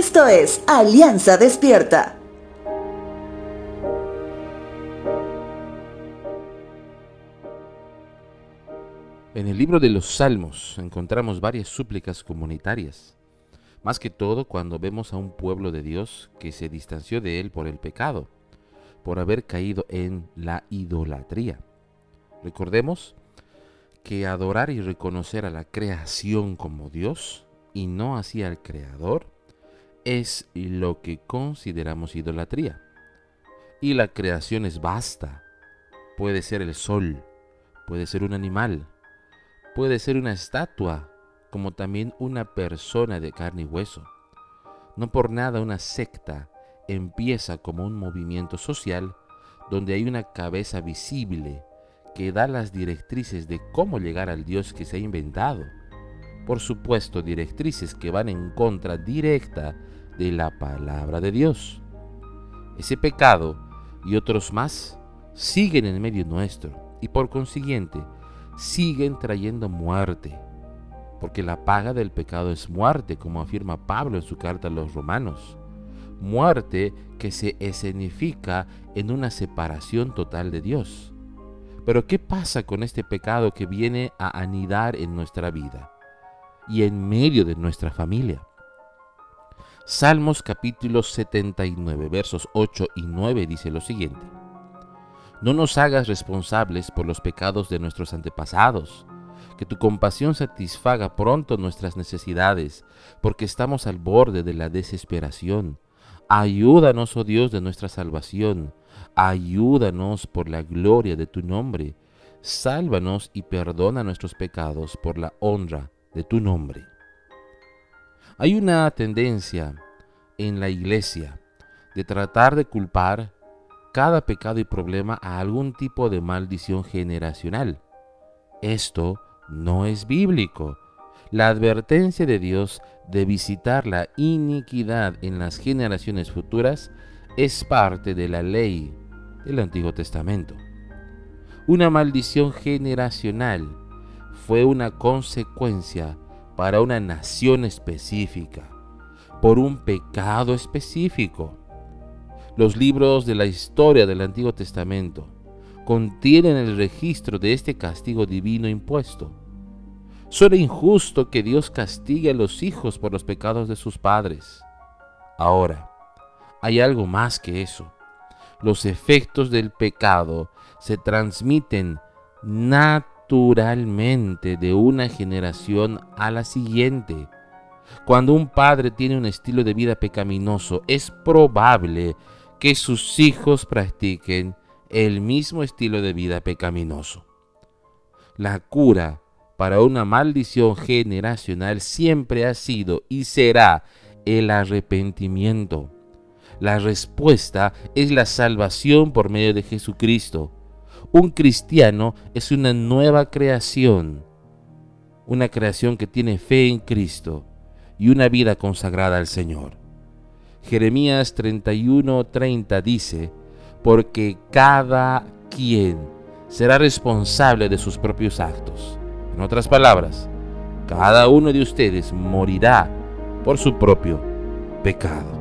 Esto es Alianza Despierta. En el libro de los Salmos encontramos varias súplicas comunitarias, más que todo cuando vemos a un pueblo de Dios que se distanció de él por el pecado, por haber caído en la idolatría. Recordemos que adorar y reconocer a la creación como Dios y no así al Creador es lo que consideramos idolatría. Y la creación es vasta. Puede ser el sol, puede ser un animal, puede ser una estatua, como también una persona de carne y hueso. No por nada una secta empieza como un movimiento social donde hay una cabeza visible que da las directrices de cómo llegar al Dios que se ha inventado. Por supuesto, directrices que van en contra directa de la palabra de Dios. Ese pecado y otros más siguen en medio nuestro y por consiguiente siguen trayendo muerte, porque la paga del pecado es muerte, como afirma Pablo en su carta a los romanos. Muerte que se escenifica en una separación total de Dios. Pero ¿qué pasa con este pecado que viene a anidar en nuestra vida y en medio de nuestra familia? Salmos capítulo 79 versos 8 y 9 dice lo siguiente. No nos hagas responsables por los pecados de nuestros antepasados, que tu compasión satisfaga pronto nuestras necesidades, porque estamos al borde de la desesperación. Ayúdanos, oh Dios, de nuestra salvación Ayúdanos por la gloria de tu nombre. Sálvanos y perdona nuestros pecados por la honra de tu nombre. Hay una tendencia en la iglesia de tratar de culpar cada pecado y problema a algún tipo de maldición generacional. Esto no es bíblico. La advertencia de Dios de visitar la iniquidad en las generaciones futuras es parte de la ley del Antiguo Testamento. Una maldición generacional fue una consecuencia para una nación específica, por un pecado específico. Los libros de la historia del Antiguo Testamento contienen el registro de este castigo divino impuesto. Suena injusto que Dios castigue a los hijos por los pecados de sus padres. Ahora, hay algo más que eso los efectos del pecado se transmiten naturalmente de una generación a la siguiente. Cuando un padre tiene un estilo de vida pecaminoso, es probable que sus hijos practiquen el mismo estilo de vida pecaminoso. La cura para una maldición generacional siempre ha sido y será el arrepentimiento. La respuesta es la salvación por medio de Jesucristo. Un cristiano es una nueva creación, una creación que tiene fe en Cristo y una vida consagrada al Señor. Jeremías 31:30 dice, porque cada quien será responsable de sus propios actos. En otras palabras, cada uno de ustedes morirá por su propio pecado.